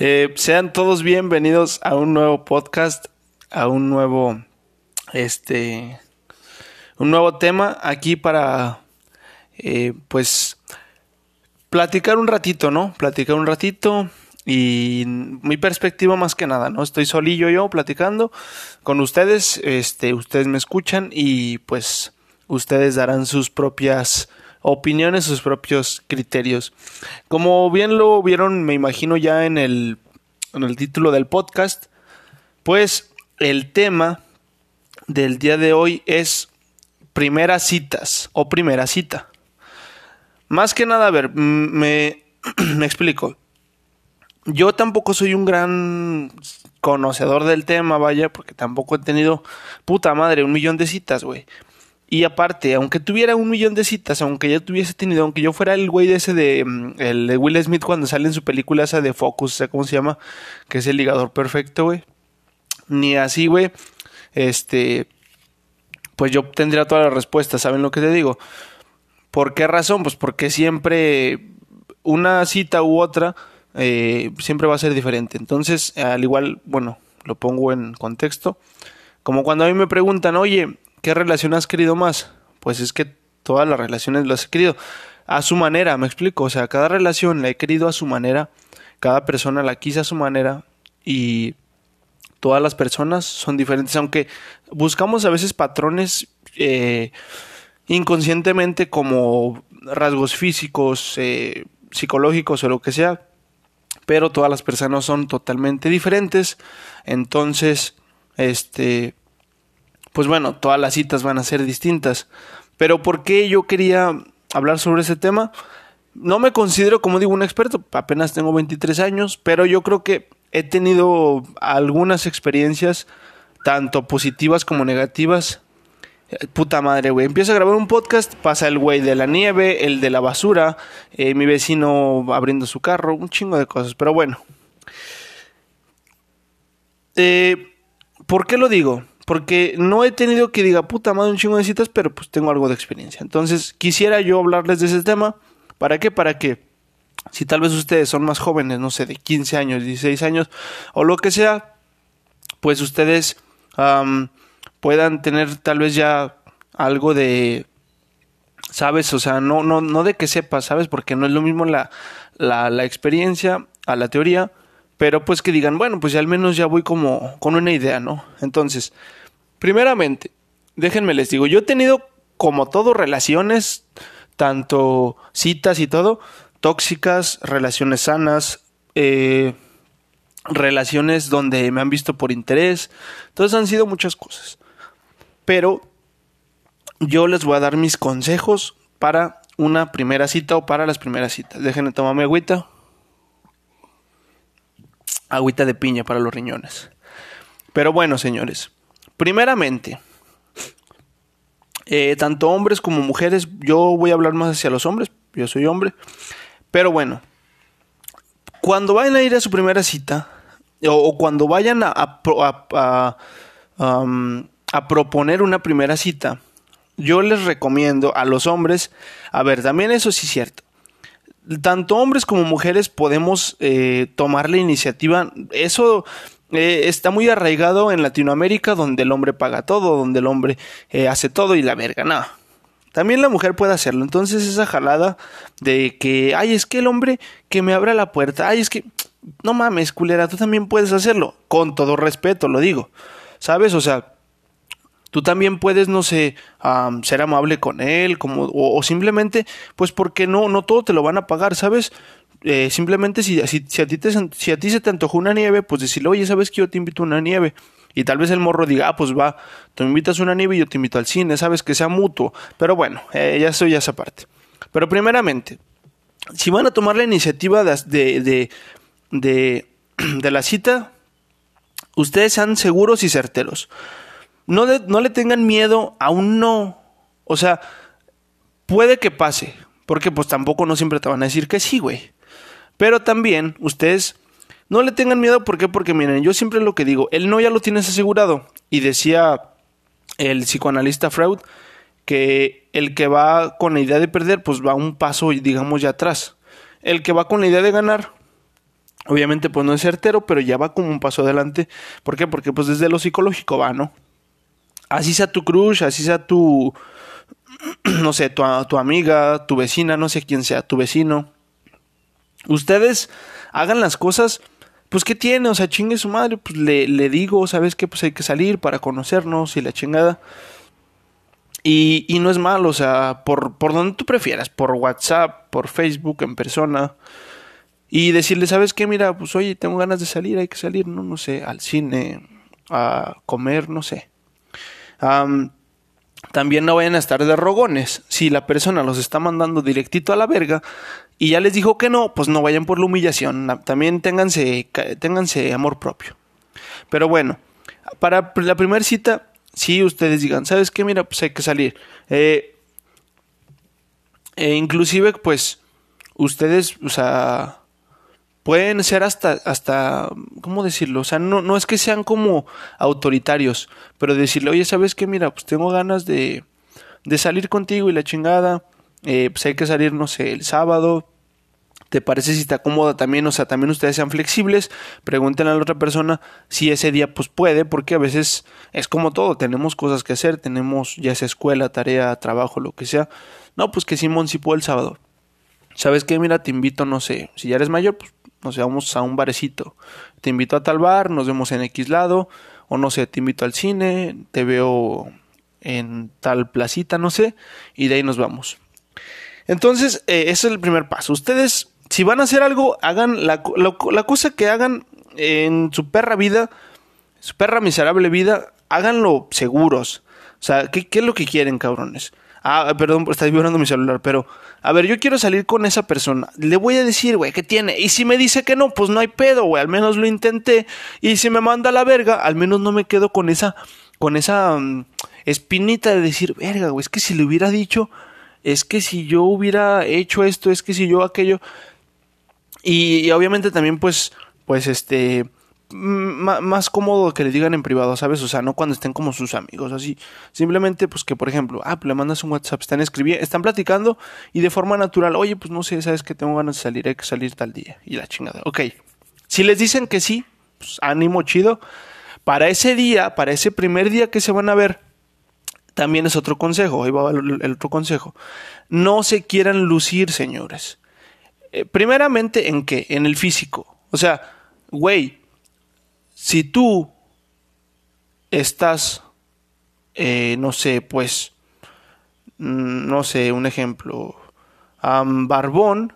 Eh, sean todos bienvenidos a un nuevo podcast, a un nuevo, este, un nuevo tema aquí para, eh, pues, platicar un ratito, ¿no? Platicar un ratito y mi perspectiva más que nada, ¿no? Estoy solillo yo platicando con ustedes, este, ustedes me escuchan y pues ustedes darán sus propias opiniones, sus propios criterios. Como bien lo vieron, me imagino ya en el, en el título del podcast, pues el tema del día de hoy es primeras citas o primera cita. Más que nada, a ver, me, me explico. Yo tampoco soy un gran conocedor del tema, vaya, porque tampoco he tenido, puta madre, un millón de citas, güey. Y aparte, aunque tuviera un millón de citas, aunque ya tuviese tenido, aunque yo fuera el güey de ese de, mm, el de Will Smith cuando sale en su película esa de Focus, sea, ¿cómo se llama? Que es el ligador perfecto, güey. Ni así, güey. Este, pues yo tendría todas las respuestas, ¿saben lo que te digo? ¿Por qué razón? Pues porque siempre una cita u otra eh, siempre va a ser diferente. Entonces, al igual, bueno, lo pongo en contexto. Como cuando a mí me preguntan, oye, ¿Qué relación has querido más? Pues es que todas las relaciones las he querido a su manera, me explico. O sea, cada relación la he querido a su manera, cada persona la quise a su manera y todas las personas son diferentes, aunque buscamos a veces patrones eh, inconscientemente como rasgos físicos, eh, psicológicos o lo que sea, pero todas las personas son totalmente diferentes, entonces, este, pues bueno, todas las citas van a ser distintas. Pero ¿por qué yo quería hablar sobre ese tema? No me considero, como digo, un experto, apenas tengo 23 años, pero yo creo que he tenido algunas experiencias, tanto positivas como negativas. Eh, puta madre, güey. Empiezo a grabar un podcast, pasa el güey de la nieve, el de la basura, eh, mi vecino abriendo su carro, un chingo de cosas. Pero bueno. Eh, ¿Por qué lo digo? Porque no he tenido que diga puta madre un chingo de citas, pero pues tengo algo de experiencia. Entonces, quisiera yo hablarles de ese tema. ¿Para qué? Para que si tal vez ustedes son más jóvenes, no sé, de 15 años, 16 años o lo que sea, pues ustedes puedan tener tal vez ya algo de sabes, o sea, no no no de que sepas, sabes, porque no es lo mismo la la, la experiencia a la teoría, pero pues que digan, bueno, pues ya al menos ya voy como con una idea, ¿no? Entonces, primeramente, déjenme les digo, yo he tenido como todo relaciones, tanto citas y todo, tóxicas, relaciones sanas, eh, relaciones donde me han visto por interés, entonces han sido muchas cosas. Pero yo les voy a dar mis consejos para una primera cita o para las primeras citas. Déjenme tomarme agüita agüita de piña para los riñones. Pero bueno, señores, primeramente, eh, tanto hombres como mujeres, yo voy a hablar más hacia los hombres, yo soy hombre, pero bueno, cuando vayan a ir a su primera cita, o, cuando vayan a, a, proponer una primera cita, yo les recomiendo a los hombres, a ver, también eso sí es cierto, tanto hombres como mujeres podemos eh, tomar la iniciativa. Eso eh, está muy arraigado en Latinoamérica, donde el hombre paga todo, donde el hombre eh, hace todo y la verga, no. También la mujer puede hacerlo. Entonces esa jalada de que, ay, es que el hombre que me abra la puerta, ay, es que, no mames, culera, tú también puedes hacerlo. Con todo respeto, lo digo. ¿Sabes? O sea, Tú también puedes, no sé, ser amable con él, como, o, simplemente, pues porque no, no todo te lo van a pagar, ¿sabes? Eh, simplemente si, si, a ti te, si a ti se te antojó una nieve, pues decirle, oye, ¿sabes que yo te invito a una nieve? Y tal vez el morro diga, ah, pues va, tú me invitas a una nieve y yo te invito al cine, ¿sabes? Que sea mutuo. Pero bueno, eh, ya soy ya esa parte. Pero primeramente, si van a tomar la iniciativa de, de, de, de la cita, ustedes sean seguros y certeros no, no le tengan miedo a un no. O sea, puede que pase, porque pues tampoco no siempre te van a decir que sí, güey. Pero también ustedes no le tengan miedo, ¿por qué? Porque miren, yo siempre lo que digo, el no ya lo tienes asegurado. Y decía el psicoanalista Freud que el que va con la idea de perder, pues va un paso, digamos, ya atrás. El que va con la idea de ganar, Obviamente, pues no es certero, pero ya va como un paso adelante. ¿Por qué? Porque pues desde lo psicológico va, ¿no? Así sea tu crush, así sea tu, no sé, tu, tu amiga, tu vecina, no sé quién sea, tu vecino. Ustedes hagan las cosas, pues ¿qué tiene? O sea, chingue su madre, pues le, le digo, ¿sabes qué? Pues hay que salir para conocernos y la chingada. Y, y no es malo, o sea, por, por donde tú prefieras, por WhatsApp, por Facebook, en persona. Y decirle, ¿sabes qué? Mira, pues oye, tengo ganas de salir, hay que salir, no, no sé, al cine, a comer, no sé. También no vayan a estar de rogones. Si la persona los está mandando directito a la verga y ya les dijo que no, pues no vayan por la humillación. También ténganse, amor propio. Pero bueno, para la primera cita, si ustedes digan, ¿sabes qué? Mira, pues hay que salir. Eh, e inclusive, pues, ustedes, o sea, pueden ser hasta, hasta, ¿cómo decirlo? O sea, no, no es que sean como autoritarios, pero decirle, oye, ¿sabes qué? Mira, pues tengo ganas de, de salir contigo y la chingada, eh, pues hay que salir, no sé, el sábado, ¿Te parece si está cómoda también? O sea, también ustedes sean flexibles, pregunten a la otra persona si ese día pues puede, porque a veces es como todo, tenemos cosas que hacer, tenemos ya sea escuela, tarea, trabajo, lo que sea. No, pues que Simón sí puede el sábado. ¿Sabes qué? Mira, te invito, no sé, si ya eres mayor, pues nos vamos a un barecito. Te invito a tal bar, nos vemos en X lado, o no sé, te invito al cine, te veo en tal placita, no sé, y de ahí nos vamos. Entonces, eh, ese es el primer paso. Ustedes, si van a hacer algo, hagan la, la cosa que hagan en su perra vida, su perra miserable vida, háganlo seguros. O sea, ¿qué, qué es lo que quieren, cabrones? Ah, perdón, está vibrando mi celular, pero a ver, yo quiero salir con esa persona. Le voy a decir, güey, ¿qué tiene? Y si me dice que no, pues no hay pedo, güey, al menos lo intenté. Y si me manda a la verga, al menos no me quedo con esa con esa mm, espinita de decir, verga, güey, es que si le hubiera dicho, es que si yo hubiera hecho esto, es que si yo aquello. Y, y obviamente también pues pues este más cómodo que le digan en privado, ¿sabes? O sea, no cuando estén como sus amigos, así. Simplemente, pues que, por ejemplo, ah, pues le mandas un WhatsApp, están escribiendo, están platicando y de forma natural, oye, pues no sé, sabes que tengo ganas de salir, hay que salir tal día. Y la chingada. Ok. Si les dicen que sí, pues ánimo chido. Para ese día, para ese primer día que se van a ver, también es otro consejo, ahí va el, otro consejo. No se quieran lucir, señores. Eh, primeramente, ¿en qué? En el físico. O sea, güey, si tú estás, eh, no sé, pues, mm, no sé, un ejemplo, barbón,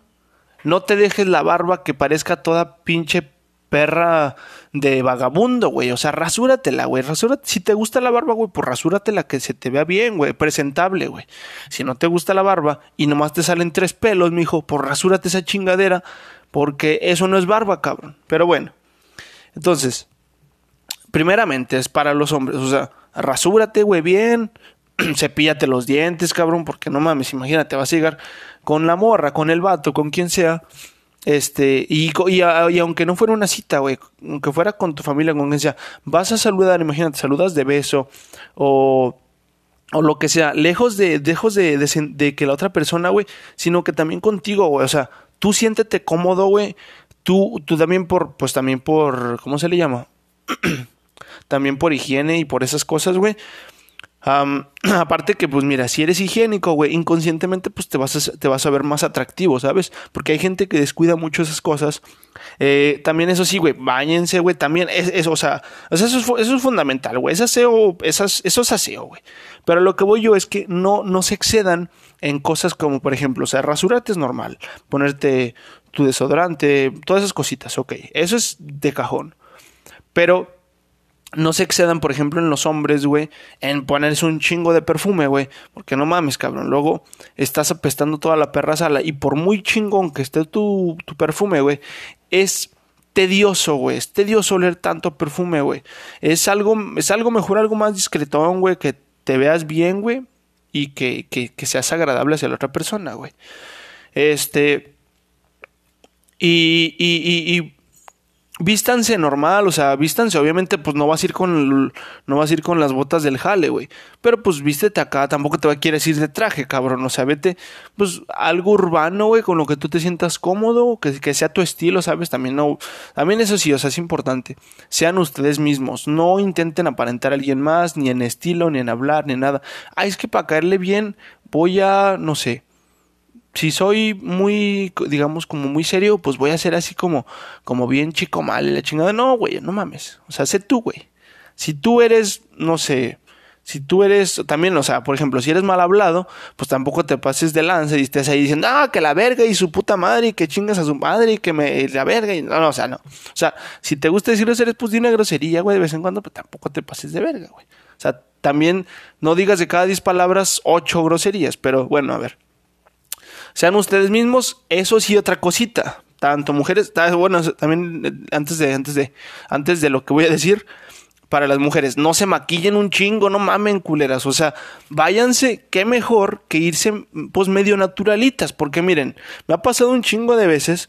no te dejes la barba que parezca toda pinche perra de vagabundo, güey. O sea, rasúratela, güey. Rasúrate. Si te gusta la barba, güey, pues rasúratela que se te vea bien, güey. Presentable, güey. Si no te gusta la barba y nomás te salen tres pelos, mijo, pues rasúrate esa chingadera. Porque eso no es barba, cabrón. Pero bueno. Entonces, primeramente es para los hombres, o sea, rasúrate, güey, bien, cepíllate los dientes, cabrón, porque no mames, imagínate, vas a llegar con la morra, con el vato, con quien sea, este, y, y, aunque no fuera una cita, güey, aunque fuera con tu familia, con quien sea, vas a saludar, imagínate, saludas de beso, o o lo que sea, lejos de, lejos de, de, de que la otra persona, güey, sino que también contigo, güey, o sea, tú siéntete cómodo, güey, tú, tú también por, pues también por, ¿cómo se le llama? también por higiene y por esas cosas, güey. aparte que, pues mira, si eres higiénico, güey, inconscientemente, pues te vas, a, te vas a ver más atractivo, ¿sabes? Porque hay gente que descuida mucho esas cosas. Eh, también eso sí, güey, bañense, güey, también es, o sea, eso, es, eso es fundamental, güey, esas, eso es aseo, güey. Pero lo que voy yo es que no, no se excedan en cosas como, por ejemplo, o sea, rasurarte es normal, ponerte tu desodorante, todas esas cositas, ok, eso es de cajón. Pero no se excedan, por ejemplo, en los hombres, güey, en ponerse un chingo de perfume, güey. Porque no mames, cabrón. Luego estás apestando toda la perra sala. Y por muy chingón que esté tu, tu perfume, güey, es tedioso, güey. Es tedioso oler tanto perfume, güey. Es algo, es algo mejor, algo más discretón, güey. Que te veas bien, güey. Y que, que, seas agradable hacia la otra persona, güey. Este. Y, y, y vístanse normal, o sea, vístanse, obviamente, pues no vas a ir con no vas a ir con las botas del jale, güey. Pero pues vístete acá, tampoco te va a querer ir de traje, cabrón. O sea, vete, pues, algo urbano, güey, con lo que tú te sientas cómodo, que, que sea tu estilo, ¿sabes? También no. También eso sí, o sea, es importante. Sean ustedes mismos. No intenten aparentar a alguien más, ni en estilo, ni en hablar, ni nada. Ah, es que para caerle bien, voy a, no sé si soy muy, digamos, como muy serio, pues voy a ser así como, como bien chico mal y la chingada. No, güey, no mames. O sea, sé tú, güey. Si tú eres, no sé, si tú eres también, o sea, por ejemplo, si eres mal hablado, pues tampoco te pases de lanza y estés ahí diciendo, ah, que la verga y su puta madre y que chingas a su madre y que me la verga y no, no, o sea, no. O sea, si te gusta decir eres pues di una grosería, güey, de vez en cuando, pues tampoco te pases de verga, güey. O sea, también no digas de cada diez palabras ocho groserías, pero bueno, a ver. Sean ustedes mismos, eso sí otra cosita. Tanto mujeres, bueno, también eh, antes de, antes de, antes de lo que voy a decir, para las mujeres, no se maquillen un chingo, no mamen culeras, o sea, váyanse, qué mejor que irse pues medio naturalitas, porque miren, me ha pasado un chingo de veces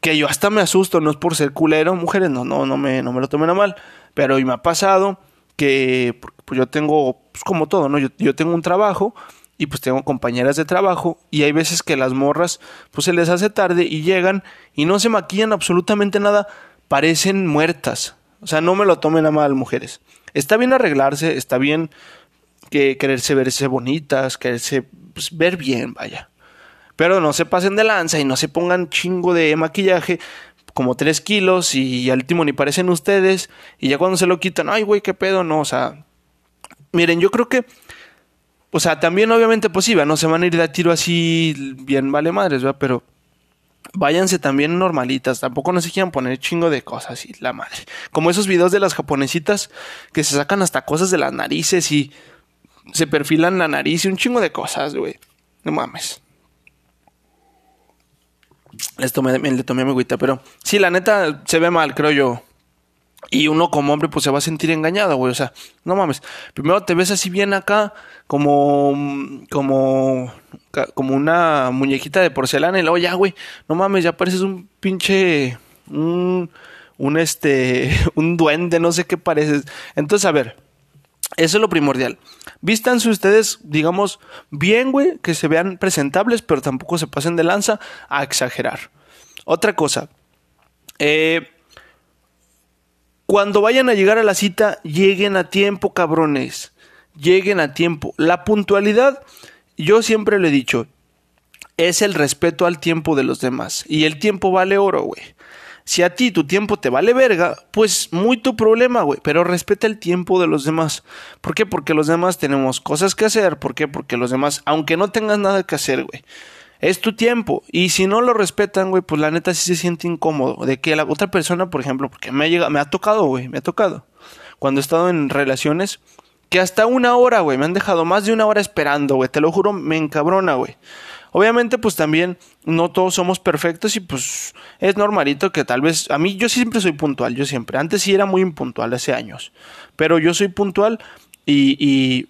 que yo hasta me asusto, no es por ser culero, mujeres, no, no, no me, no me lo tomen a mal, pero hoy me ha pasado que pues yo tengo, pues como todo, ¿no? Yo, yo tengo un trabajo y pues tengo compañeras de trabajo y hay veces que las morras pues se les hace tarde y llegan y no se maquillan absolutamente nada, parecen muertas. O sea, no me lo tomen a mal, mujeres. Está bien arreglarse, está bien que quererse verse bonitas, quererse pues, ver bien, vaya. Pero no se pasen de lanza y no se pongan chingo de maquillaje, como tres kilos y al último ni parecen ustedes. Y ya cuando se lo quitan, ay, güey, qué pedo, no, o sea. Miren, yo creo que o sea, también obviamente pues no se van a ir de tiro así bien vale madres, ¿verdad? Pero váyanse también normalitas, tampoco no se quieran poner chingo de cosas y la madre. Como esos videos de las japonesitas que se sacan hasta cosas de las narices y se perfilan la nariz y un chingo de cosas, güey. No mames. Les tomé, le tomé mi agüita, pero sí, la neta se ve mal, creo yo. Y uno como hombre pues se va a sentir engañado, güey. O sea, no mames. Primero te ves así bien acá, como, como, como una muñequita de porcelana y luego ya, güey, no mames, ya pareces un pinche, un, un este, un duende, no sé qué pareces. Entonces, a ver, eso es lo primordial. Vístanse ustedes, digamos, bien, güey, que se vean presentables, pero tampoco se pasen de lanza a exagerar. Otra cosa, eh, cuando vayan a llegar a la cita, lleguen a tiempo, cabrones. Lleguen a tiempo. La puntualidad, yo siempre le he dicho, es el respeto al tiempo de los demás. Y el tiempo vale oro, güey. Si a ti tu tiempo te vale verga, pues muy tu problema, güey. Pero respeta el tiempo de los demás. ¿Por qué? Porque los demás tenemos cosas que hacer. ¿Por qué? Porque los demás, aunque no tengas nada que hacer, güey, es tu tiempo. Y si no lo respetan, güey, pues la neta sí se siente incómodo. De que la otra persona, por ejemplo, porque me ha llegado, me ha tocado, güey, me ha tocado. Cuando he estado en relaciones, que hasta una hora, güey, me han dejado más de una hora esperando, güey. Te lo juro, me encabrona, güey. Obviamente, pues también no todos somos perfectos y pues es normalito que tal vez a mí yo siempre soy puntual, yo siempre. Antes sí era muy impuntual hace años, pero yo soy puntual y, y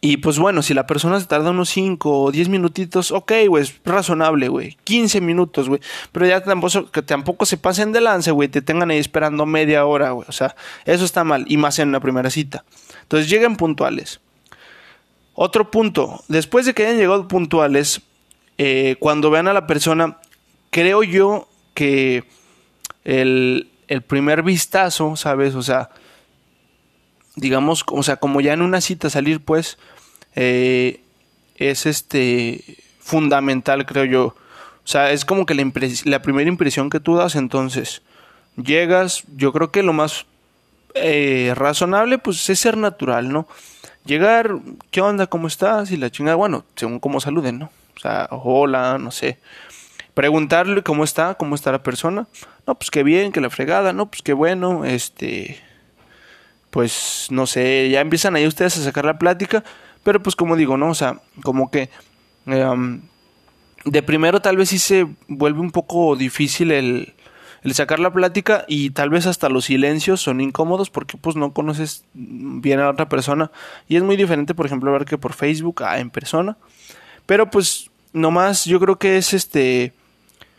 y pues bueno, si la persona se tarda unos 5 o 10 minutitos, ok, güey, es razonable, güey. 15 minutos, güey. Pero ya tampoco, que tampoco se pasen de lance, güey, te tengan ahí esperando media hora, güey. O sea, eso está mal. Y más en una primera cita. Entonces lleguen puntuales. Otro punto, después de que hayan llegado puntuales, eh, cuando vean a la persona, creo yo que el, el primer vistazo, ¿sabes? O sea, digamos, o sea, como ya en una cita salir, pues, eh, es este fundamental, creo yo. O sea, es como que la, la, primera impresión que tú das, entonces, llegas, yo creo que lo más eh, razonable, pues, es ser natural, ¿no? Llegar, ¿qué onda? ¿Cómo estás? Y la chingada, bueno, según cómo saluden, ¿no? O sea, hola, no sé. Preguntarle cómo está, cómo está la persona. No, pues qué bien, que la fregada, no, pues qué bueno, este, pues no sé, ya empiezan ahí ustedes a sacar la plática, pero pues como digo, ¿no? O sea, como que em, de primero tal vez sí se vuelve un poco difícil el, el sacar la plática y tal vez hasta los silencios son incómodos porque pues no conoces bien a la otra persona y es muy diferente por ejemplo ver que por Facebook a en persona pero pues nomás yo creo que es este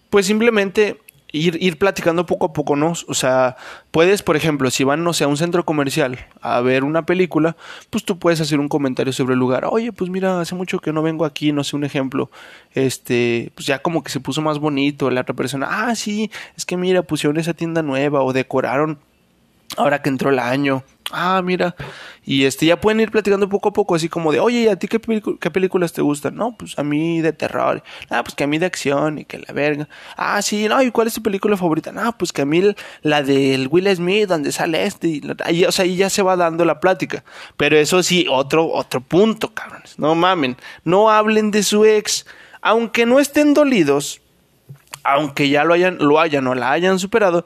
pues simplemente ir, ir platicando poco a poco, ¿no? O sea, puedes, por ejemplo, si van, no sé, a un centro comercial a ver una película, pues tú puedes hacer un comentario sobre el lugar. Oye, pues mira, hace mucho que no vengo aquí, no sé, un ejemplo. Este, pues ya como que se puso más bonito. La otra persona, ah, sí, es que mira, pusieron esa tienda nueva o decoraron ahora que entró el año ah, mira, y este ya pueden ir platicando poco a poco, así como de, oye, ¿y a ti qué, qué, películas te gustan? No, pues a mí de terror, ah, pues que a mí de acción y que la verga, ah, sí, no, ¿y cuál es tu película favorita? No, pues que a mí la del Will Smith, donde sale este, y, o sea, ahí ya se va dando la plática, pero eso sí, otro, otro punto, cabrones, no mamen, no hablen de su ex, aunque no estén dolidos, aunque ya lo hayan, lo hayan o la hayan superado,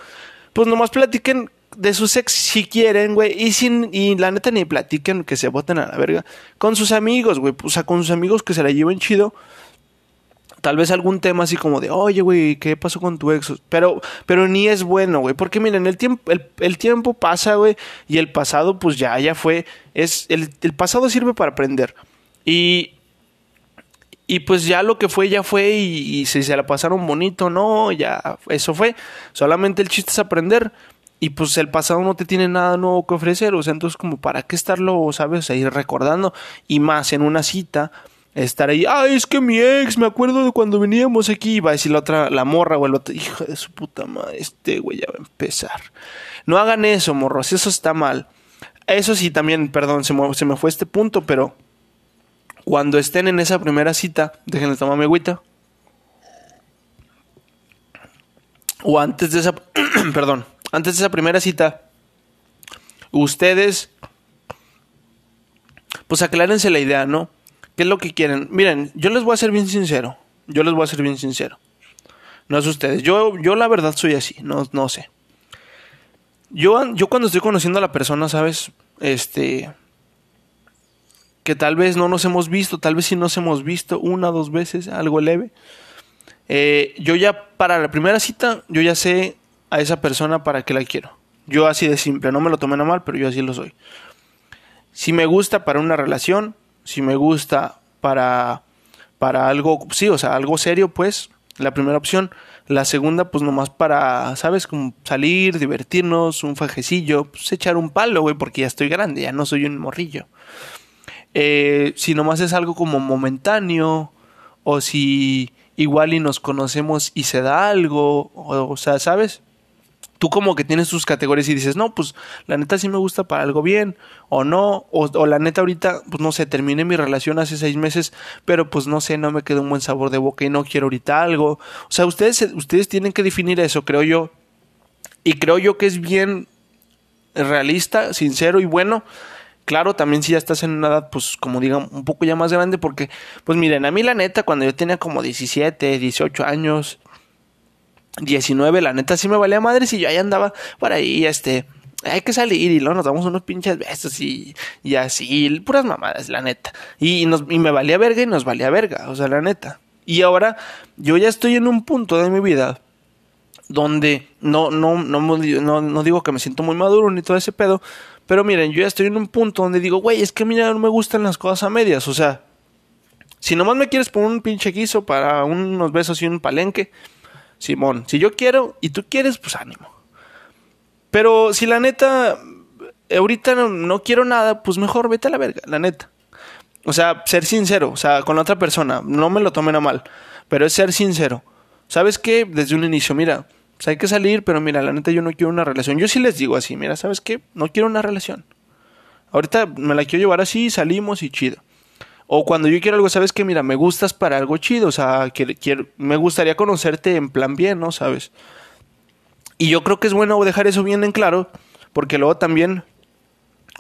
pues nomás platiquen de sus ex si quieren, güey, y sin y la neta ni platiquen que se voten a la verga con sus amigos, güey, o sea, con sus amigos que se la lleven chido. Tal vez algún tema así como de, oye, güey, ¿qué pasó con tu ex? Pero, pero ni es bueno, güey. Porque miren, el tiempo, el, tiempo pasa, güey. Y el pasado, pues ya, ya fue. Es, el, el pasado sirve para aprender. Y, y pues ya lo que fue, ya fue. Y, y si se la pasaron bonito, no, ya, eso fue. Solamente el chiste es aprender y pues el pasado no te tiene nada nuevo que ofrecer, o sea, entonces como para qué estarlo, sabes, ahí recordando y más en una cita estar ahí, ay, es que mi ex, me acuerdo de cuando veníamos aquí, va a decir la otra, la morra o el otro, hijo de su puta madre, este güey ya va a empezar. No hagan eso, morros, eso está mal. Eso sí, también, perdón, se me, se me fue este punto, pero cuando estén en esa primera cita, déjenle tomar mi agüita. O antes de esa, perdón, antes de esa primera cita, ustedes, pues aclárense la idea, ¿no? ¿Qué es lo que quieren? Miren, yo les voy a ser bien sincero. Yo les voy a ser bien sincero. No es ustedes. Yo, yo la verdad soy así. No, no sé. Yo, yo cuando estoy conociendo a la persona, ¿sabes? Este. Que tal vez no nos hemos visto, tal vez sí nos hemos visto una o dos veces, algo leve. Eh, yo ya, para la primera cita, yo ya sé a esa persona para qué la quiero. Yo así de simple, no me lo tomen a mal, pero yo así lo soy. Si me gusta para una relación, si me gusta para, para algo, sí, o sea, algo serio, pues, la primera opción. La segunda, pues nomás para, ¿sabes? Como salir, divertirnos, un fajecillo, pues echar un palo, güey, porque ya estoy grande, ya no soy un morrillo. Eh, si nomás es algo como momentáneo, o si igual y nos conocemos y se da algo, o, o sea, ¿sabes? Tú como que tienes tus categorías y dices, no, pues la neta sí me gusta para algo bien, o no, o, la neta ahorita, pues no sé, terminé mi relación hace seis meses, pero pues no sé, no me quedó un buen sabor de boca y no quiero ahorita algo. O sea, ustedes, ustedes tienen que definir eso, creo yo. Y creo yo que es bien realista, sincero y bueno. Claro, también si ya estás en una edad, pues como digan, un poco ya más grande, porque, pues miren, a mí la neta, cuando yo tenía como 17, 18 años, 19, la neta sí me valía madre si yo ahí andaba por ahí, este, hay que salir y luego nos damos unos pinches besos y, y así, puras mamadas, la neta. Y, nos, y me valía verga y nos valía verga, o sea, la neta. Y ahora yo ya estoy en un punto de mi vida donde no, no, no, no, no digo que me siento muy maduro ni todo ese pedo, pero miren, yo ya estoy en un punto donde digo, güey, es que mira, no me gustan las cosas a medias, o sea, si nomás me quieres poner un pinche guiso para unos besos y un palenque, Simón, si yo quiero y tú quieres, pues ánimo. Pero si la neta, ahorita no, quiero nada, pues mejor vete a la verga, la neta. O sea, ser sincero, o sea, con la otra persona, no me lo tomen a mal, pero es ser sincero. ¿Sabes qué? Desde un inicio, mira, pues hay que salir, pero mira, la neta yo no quiero una relación. Yo sí les digo así, mira, ¿sabes qué? No quiero una relación. Ahorita me la quiero llevar así, salimos y chido. O cuando yo quiero algo, sabes que, mira, me gustas para algo chido, o sea, quiero, me gustaría conocerte en plan bien, ¿no? ¿Sabes? Y yo creo que es bueno dejar eso bien en claro, porque luego también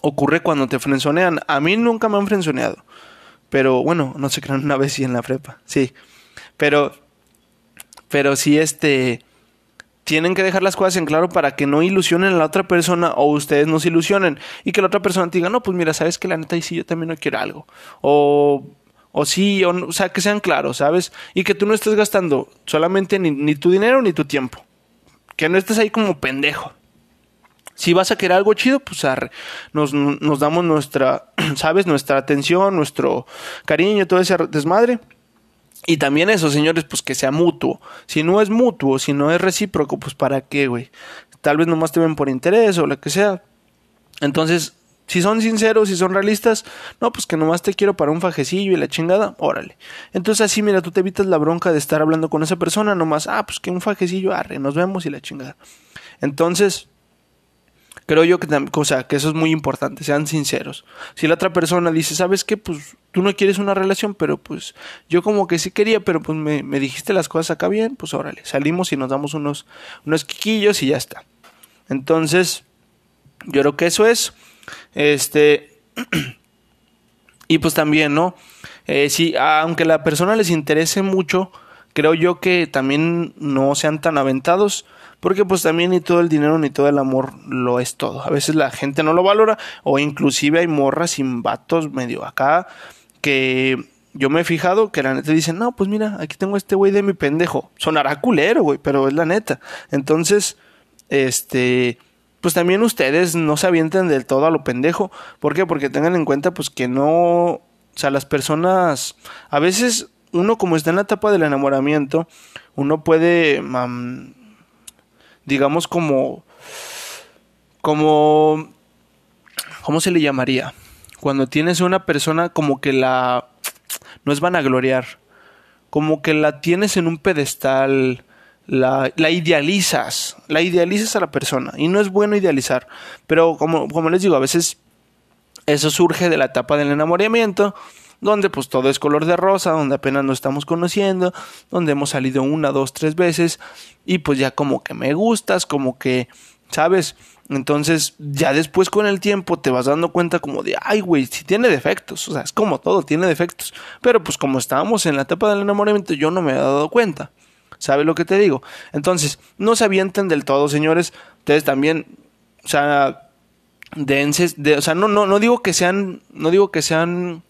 ocurre cuando te frenzonean. A mí nunca me han frenzoneado, pero bueno, no se crean una vez y en la prepa, sí. Pero, pero sí, este, tienen que dejar las cosas en claro para que no ilusionen a la otra persona o ustedes no se ilusionen y que la otra persona diga, no, pues mira, sabes que la neta y sí, yo también no quiero algo. O, o sí, o, sea, que sean claros, ¿sabes? Y que tú no estés gastando solamente ni, ni tu dinero ni tu tiempo. Que no estés ahí como pendejo. Si vas a querer algo chido, pues. Nos, nos damos nuestra, ¿sabes? Nuestra atención, nuestro cariño, todo ese desmadre. Y también eso, señores, pues que sea mutuo. Si no es mutuo, si no es recíproco, pues para qué, güey. Tal vez nomás te ven por interés o lo que sea. Entonces, si son sinceros, si son realistas, no, pues que nomás te quiero para un fajecillo y la chingada, órale. Entonces así, mira, tú te evitas la bronca de estar hablando con esa persona, nomás, ah, pues que un fajecillo, arre, nos vemos y la chingada. Entonces, creo yo que, o sea, que eso es muy importante, sean sinceros. Si la otra persona dice, ¿sabes qué? Pues tú no quieres una relación, pero pues yo como que sí quería, pero pues me, me dijiste las cosas acá bien, pues órale, salimos y nos damos unos, unos quiquillos y ya está. Entonces, yo creo que eso es. Este. y pues también, ¿no? Eh, sí, aunque la persona les interese mucho, creo yo que también no sean tan aventados. Porque pues también ni todo el dinero ni todo el amor lo es todo. A veces la gente no lo valora. O inclusive hay morras sin vatos medio acá. Que yo me he fijado que la neta dicen, no, pues mira, aquí tengo este güey de mi pendejo. Sonará culero, güey, pero es la neta. Entonces, este pues también ustedes no se avienten del todo a lo pendejo. ¿Por qué? Porque tengan en cuenta pues que no, o sea, las personas, a veces uno como está en la etapa del enamoramiento, uno puede, digamos como, como, ¿cómo se le llamaría? Cuando tienes una persona como que la, no es vanagloriar, como que la tienes en un pedestal, la, la, idealizas, la idealizas a la persona y no es bueno idealizar, pero como, como les digo, a veces eso surge de la etapa del enamoramiento, donde pues todo es color de rosa, donde apenas nos estamos conociendo, donde hemos salido una, dos, tres veces y pues ya como que me gustas, como que, ¿sabes? Entonces ya después con el tiempo te vas dando cuenta como de, ay güey, si tiene defectos, o sea, es como todo, tiene defectos, pero pues como estábamos en la etapa del enamoramiento yo no me había dado cuenta. ¿Sabe lo que te digo? Entonces, no se avienten del todo, señores. Ustedes también, o sea, dense, de, o sea, no, no, no digo que sean, no digo que sean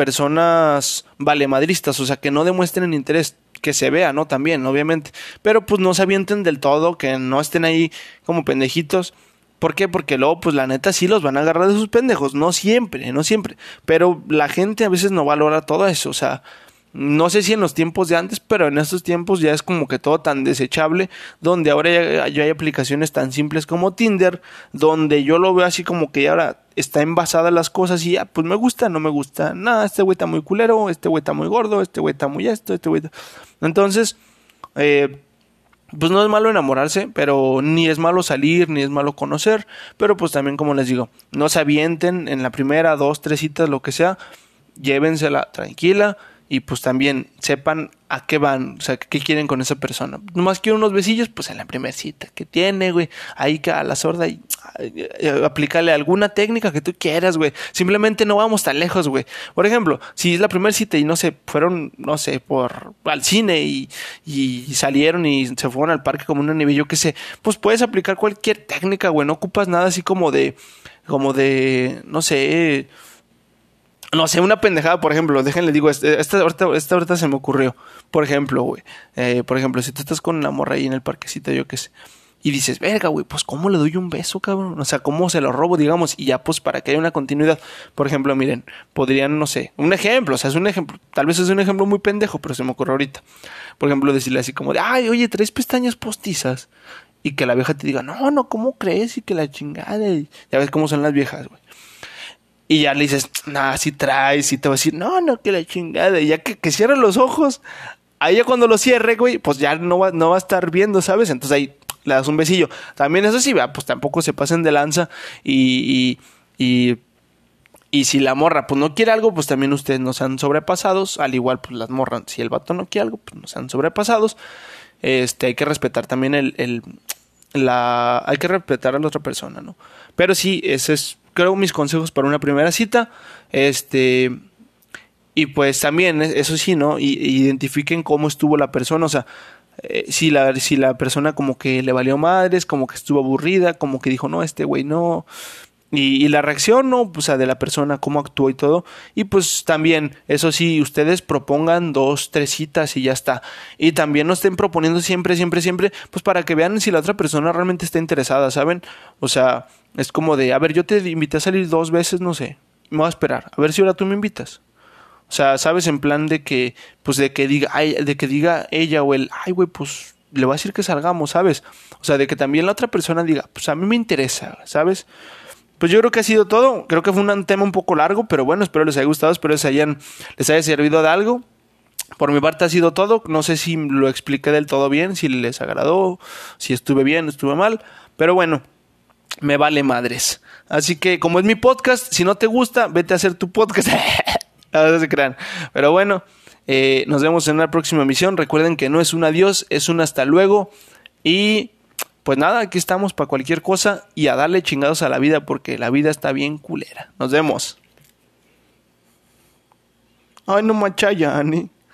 personas valemadristas, o sea, que no demuestren interés, que se vea, ¿no? También, obviamente. Pero pues no se avienten del todo, que no estén ahí como pendejitos. ¿Por qué? Porque luego, pues la neta sí los van a agarrar de sus pendejos. No siempre, no siempre. Pero la gente a veces no valora todo eso. O sea, no sé si en los tiempos de antes, pero en estos tiempos ya es como que todo tan desechable, donde ahora ya, hay aplicaciones tan simples como Tinder, donde yo lo veo así como que ya ahora está envasada las cosas y ya, pues me gusta, no me gusta, nada, este güey está muy culero, este güey está muy gordo, este güey está muy esto, este güey... Entonces, eh, pues no es malo enamorarse, pero ni es malo salir, ni es malo conocer, pero pues también como les digo, no se avienten en la primera, dos, tres citas, lo que sea, llévensela tranquila, y pues también sepan a qué van, o sea, qué quieren con esa persona. Nomás quiero unos besillos, pues en la primera cita que tiene, güey, ahí a la sorda y aplicarle alguna técnica que tú quieras, güey. Simplemente no vamos tan lejos, güey. Por ejemplo, si es la primera cita y no sé, fueron, no sé, por al cine y, y salieron y se fueron al parque como una nieve, yo qué sé, pues puedes aplicar cualquier técnica, güey. No ocupas nada así como de, como de, no sé, no sé, una pendejada, por ejemplo, déjenle digo, este, esta, ahorita, esta ahorita se me ocurrió. Por ejemplo, güey, eh, por ejemplo, si tú estás con una morra ahí en el parquecito, yo qué sé, y dices, verga, güey, pues cómo le doy un beso, cabrón. O sea, cómo se lo robo, digamos, y ya pues para que haya una continuidad. Por ejemplo, miren, podrían, no sé, un ejemplo, o sea, es un ejemplo, tal vez es un ejemplo muy pendejo, pero se me ocurre ahorita. Por ejemplo, decirle así como de, ay, oye, traes pestañas postizas. Y que la vieja te diga, no, no, ¿cómo crees? Y que la chingada. Y ya ves cómo son las viejas, güey. Y ya le dices, nah, si traes, y te va a decir, no, no, que la chingada. Y ya que, que cierre los ojos, ahí ya cuando lo cierre, güey, pues ya no va, no va a estar viendo, ¿sabes? Entonces ahí le das un besillo. También eso sí, pues tampoco se pasen de lanza y, y, y, si la morra pues no quiere algo, pues también ustedes no sean sobrepasados. Al igual, pues las morras, si el vato no quiere algo, pues no sean sobrepasados. Este, hay que respetar también el, el la, hay que respetar a la otra persona, ¿no? Pero sí, ese es creo mis consejos para una primera cita. Este. Y pues también, eso sí, ¿no? Y, identifiquen cómo estuvo la persona. O sea, eh, si, la, si la persona como que le valió madres, como que estuvo aburrida, como que dijo, no, este güey no. Y, la reacción, ¿no? O sea, de la persona, cómo actuó y todo. Y pues también, eso sí, ustedes propongan dos, tres citas y ya está. Y también no estén proponiendo siempre, siempre, siempre, pues para que vean si la otra persona realmente está interesada, ¿saben? O sea, es como de, a ver, yo te invité a salir dos veces, no sé, me voy a esperar, a ver si ahora tú me invitas. O sea, sabes, en plan de que, pues de que diga, de que diga ella o él, ay, güey, pues le voy a decir que salgamos, ¿sabes? O sea, de que también la otra persona diga, pues a mí me interesa, ¿sabes? Pues yo creo que ha sido todo. Creo que fue un tema un poco largo, pero bueno, espero les haya gustado, espero les, hayan, les haya servido de algo. Por mi parte ha sido todo. No sé si lo expliqué del todo bien, si les agradó, si estuve bien, estuve mal. Pero bueno, me vale madres. Así que como es mi podcast, si no te gusta, vete a hacer tu podcast. no se crean. Pero bueno, eh, nos vemos en una próxima emisión. Recuerden que no es un adiós, es un hasta luego. Y pues nada, aquí estamos para cualquier cosa y a darle chingados a la vida porque la vida está bien culera. Nos vemos. Ay, no machaya, Ani.